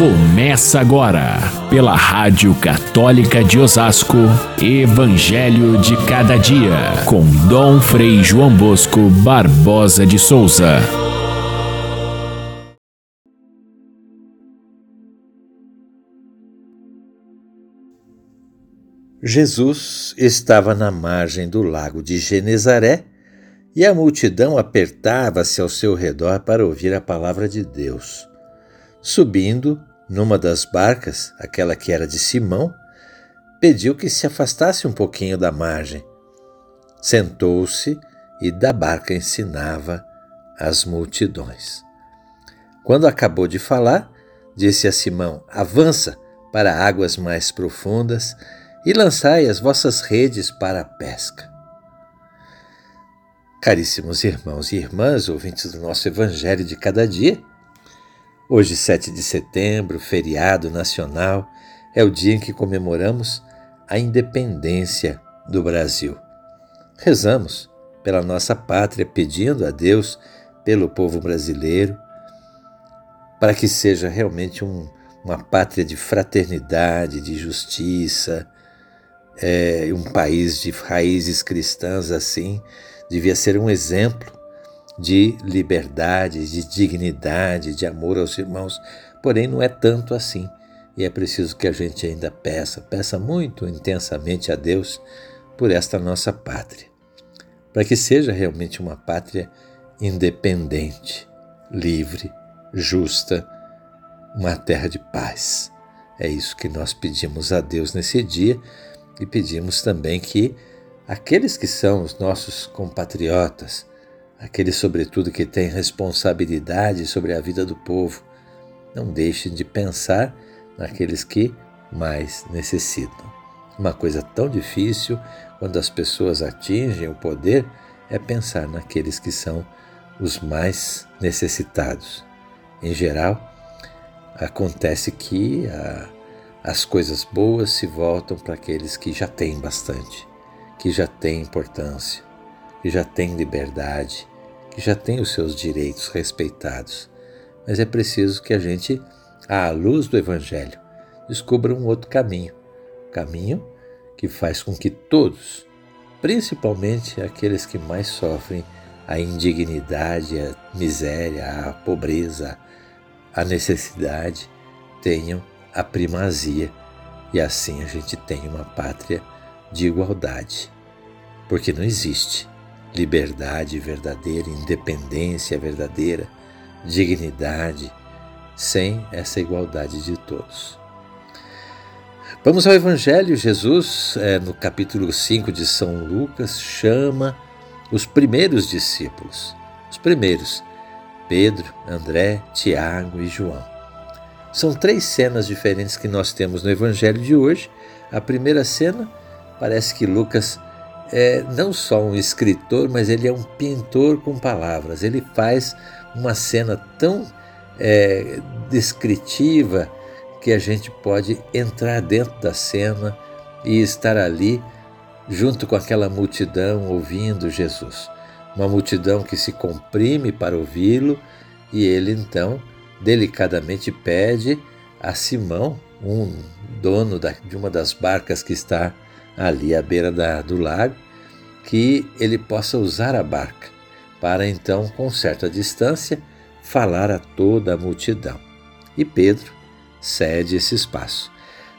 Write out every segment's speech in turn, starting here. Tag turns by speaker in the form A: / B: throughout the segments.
A: Começa agora, pela Rádio Católica de Osasco, Evangelho de Cada Dia, com Dom Frei João Bosco Barbosa de Souza.
B: Jesus estava na margem do lago de Genezaré e a multidão apertava-se ao seu redor para ouvir a palavra de Deus. Subindo numa das barcas, aquela que era de Simão, pediu que se afastasse um pouquinho da margem. Sentou-se e da barca ensinava as multidões. Quando acabou de falar, disse a Simão: Avança para águas mais profundas e lançai as vossas redes para a pesca. Caríssimos irmãos e irmãs, ouvintes do nosso Evangelho de cada dia, hoje, 7 de setembro, feriado nacional, é o dia em que comemoramos a independência do Brasil. Rezamos pela nossa pátria, pedindo a Deus pelo povo brasileiro, para que seja realmente um, uma pátria de fraternidade, de justiça, é, um país de raízes cristãs assim, devia ser um exemplo de liberdade, de dignidade, de amor aos irmãos. Porém, não é tanto assim. E é preciso que a gente ainda peça, peça muito intensamente a Deus por esta nossa pátria, para que seja realmente uma pátria independente, livre, justa, uma terra de paz. É isso que nós pedimos a Deus nesse dia e pedimos também que aqueles que são os nossos compatriotas, aqueles, sobretudo, que têm responsabilidade sobre a vida do povo, não deixem de pensar naqueles que mais necessitam. Uma coisa tão difícil quando as pessoas atingem o poder é pensar naqueles que são os mais necessitados. Em geral, acontece que a, as coisas boas se voltam para aqueles que já têm bastante que já tem importância, que já tem liberdade, já tem os seus direitos respeitados. Mas é preciso que a gente, à luz do Evangelho, descubra um outro caminho caminho que faz com que todos, principalmente aqueles que mais sofrem a indignidade, a miséria, a pobreza, a necessidade, tenham a primazia e assim a gente tem uma pátria de igualdade, porque não existe liberdade verdadeira, independência verdadeira, dignidade sem essa igualdade de todos. Vamos ao Evangelho. Jesus, é, no capítulo 5 de São Lucas, chama os primeiros discípulos. Os primeiros, Pedro, André, Tiago e João. São três cenas diferentes que nós temos no Evangelho de hoje. A primeira cena Parece que Lucas é não só um escritor, mas ele é um pintor com palavras. Ele faz uma cena tão é, descritiva que a gente pode entrar dentro da cena e estar ali junto com aquela multidão ouvindo Jesus. Uma multidão que se comprime para ouvi-lo e ele então delicadamente pede a Simão, um dono de uma das barcas que está ali à beira da, do lago, que ele possa usar a barca para então, com certa distância, falar a toda a multidão. E Pedro cede esse espaço.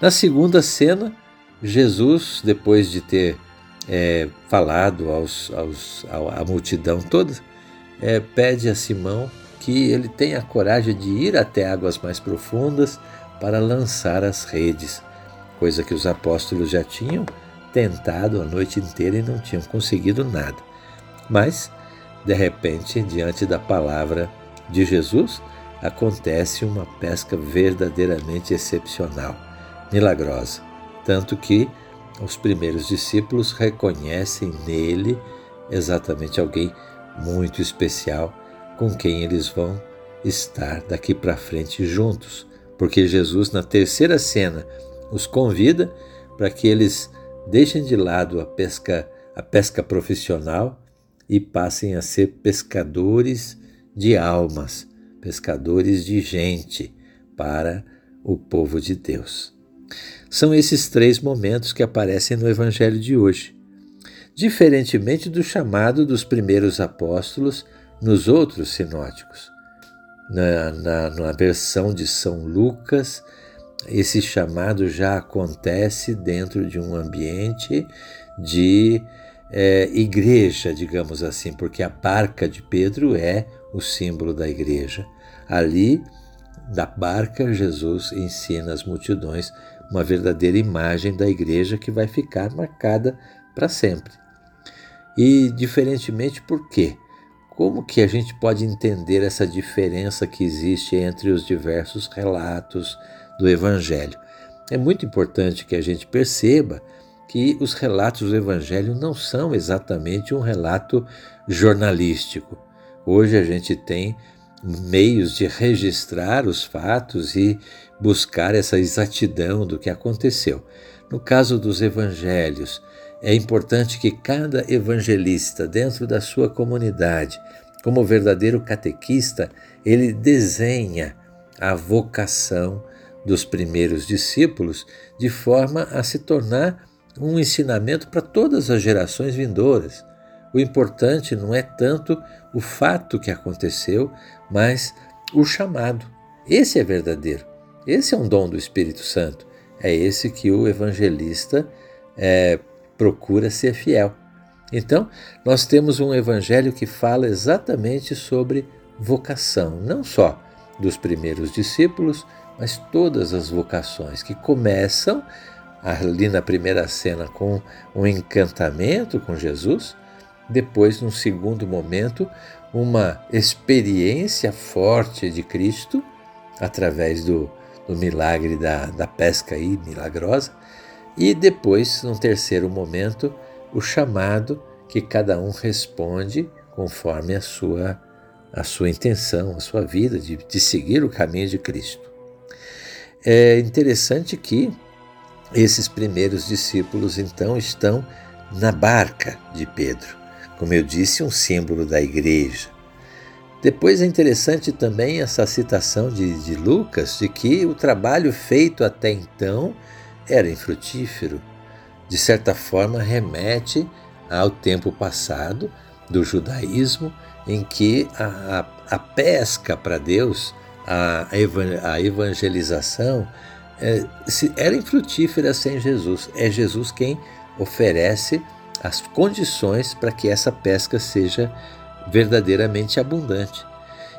B: Na segunda cena, Jesus, depois de ter é, falado aos, aos, à multidão toda, é, pede a Simão que ele tenha a coragem de ir até águas mais profundas para lançar as redes, coisa que os apóstolos já tinham tentado a noite inteira e não tinham conseguido nada. Mas, de repente, diante da palavra de Jesus, acontece uma pesca verdadeiramente excepcional, milagrosa, tanto que os primeiros discípulos reconhecem nele exatamente alguém muito especial com quem eles vão estar daqui para frente juntos, porque Jesus, na terceira cena, os convida para que eles deixem de lado a pesca, a pesca profissional e passem a ser pescadores de almas, pescadores de gente, para o povo de Deus. São esses três momentos que aparecem no Evangelho de hoje. Diferentemente do chamado dos primeiros apóstolos nos outros sinóticos. Na, na, na versão de São Lucas, esse chamado já acontece dentro de um ambiente de é, igreja, digamos assim, porque a barca de Pedro é o símbolo da igreja. Ali, da barca, Jesus ensina as multidões uma verdadeira imagem da igreja que vai ficar marcada para sempre. E diferentemente por quê? Como que a gente pode entender essa diferença que existe entre os diversos relatos do Evangelho? É muito importante que a gente perceba que os relatos do Evangelho não são exatamente um relato jornalístico. Hoje a gente tem meios de registrar os fatos e buscar essa exatidão do que aconteceu. No caso dos evangelhos, é importante que cada evangelista, dentro da sua comunidade, como verdadeiro catequista, ele desenha a vocação dos primeiros discípulos de forma a se tornar um ensinamento para todas as gerações vindouras. O importante não é tanto o fato que aconteceu, mas o chamado. Esse é verdadeiro. Esse é um dom do Espírito Santo. É esse que o evangelista é, procura ser fiel. Então, nós temos um evangelho que fala exatamente sobre vocação, não só dos primeiros discípulos, mas todas as vocações que começam ali na primeira cena com um encantamento com Jesus, depois, num segundo momento, uma experiência forte de Cristo através do, do milagre da, da pesca aí, milagrosa, e depois, num terceiro momento, o chamado que cada um responde conforme a sua, a sua intenção, a sua vida de, de seguir o caminho de Cristo. É interessante que esses primeiros discípulos, então, estão na barca de Pedro, como eu disse, um símbolo da igreja. Depois é interessante também essa citação de, de Lucas de que o trabalho feito até então era infrutífero. De certa forma, remete ao tempo passado do judaísmo, em que a, a, a pesca para Deus, a, a evangelização, é, era infrutífera sem Jesus. É Jesus quem oferece as condições para que essa pesca seja verdadeiramente abundante.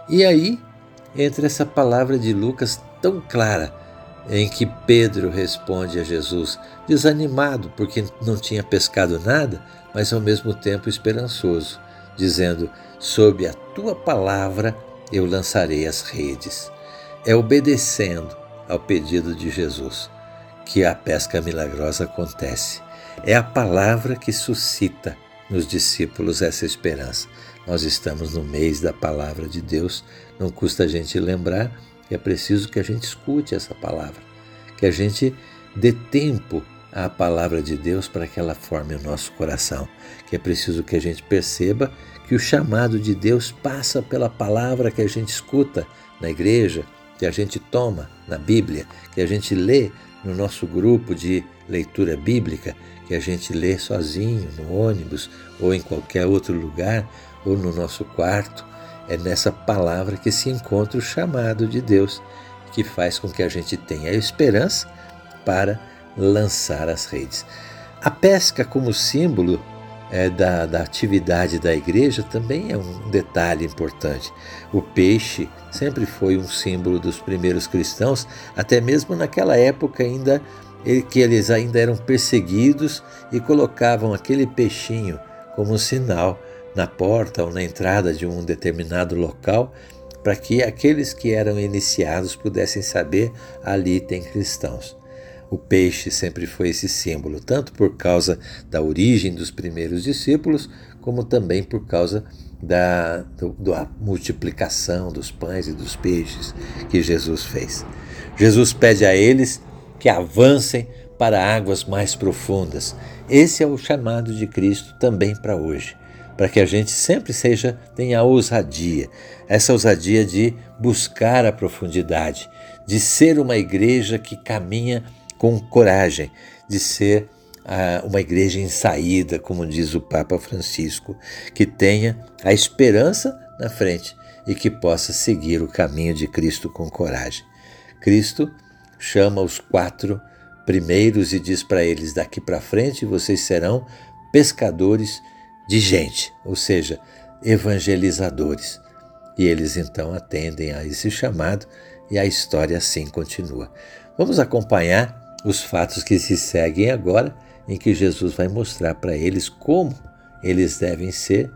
B: E aí entra essa palavra de Lucas tão clara, em que Pedro responde a Jesus, desanimado porque não tinha pescado nada, mas ao mesmo tempo esperançoso, dizendo: Sob a tua palavra eu lançarei as redes. É obedecendo ao pedido de Jesus, que a pesca milagrosa acontece. É a palavra que suscita nos discípulos essa esperança. Nós estamos no mês da palavra de Deus, não custa a gente lembrar que é preciso que a gente escute essa palavra, que a gente dê tempo à palavra de Deus para que ela forme o nosso coração, que é preciso que a gente perceba que o chamado de Deus passa pela palavra que a gente escuta na igreja, que a gente toma na Bíblia, que a gente lê no nosso grupo de leitura bíblica, que a gente lê sozinho, no ônibus ou em qualquer outro lugar, ou no nosso quarto. É nessa palavra que se encontra o chamado de Deus, que faz com que a gente tenha esperança para lançar as redes. A pesca, como símbolo é, da, da atividade da igreja também é um detalhe importante. O peixe sempre foi um símbolo dos primeiros cristãos, até mesmo naquela época ainda que eles ainda eram perseguidos e colocavam aquele peixinho como um sinal na porta ou na entrada de um determinado local para que aqueles que eram iniciados pudessem saber ali tem cristãos. O peixe sempre foi esse símbolo, tanto por causa da origem dos primeiros discípulos, como também por causa da, do, da multiplicação dos pães e dos peixes que Jesus fez. Jesus pede a eles que avancem para águas mais profundas. Esse é o chamado de Cristo também para hoje. para que a gente sempre seja tenha ousadia, essa ousadia de buscar a profundidade, de ser uma igreja que caminha com coragem, de ser uh, uma igreja em saída, como diz o Papa Francisco, que tenha a esperança na frente e que possa seguir o caminho de Cristo com coragem. Cristo chama os quatro primeiros e diz para eles: daqui para frente vocês serão pescadores de gente, ou seja, evangelizadores. E eles então atendem a esse chamado e a história assim continua. Vamos acompanhar os fatos que se seguem agora, em que Jesus vai mostrar para eles como eles devem ser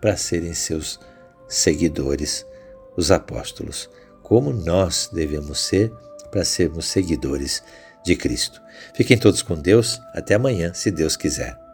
B: para serem seus seguidores, os apóstolos, como nós devemos ser para sermos seguidores de Cristo. Fiquem todos com Deus. Até amanhã, se Deus quiser.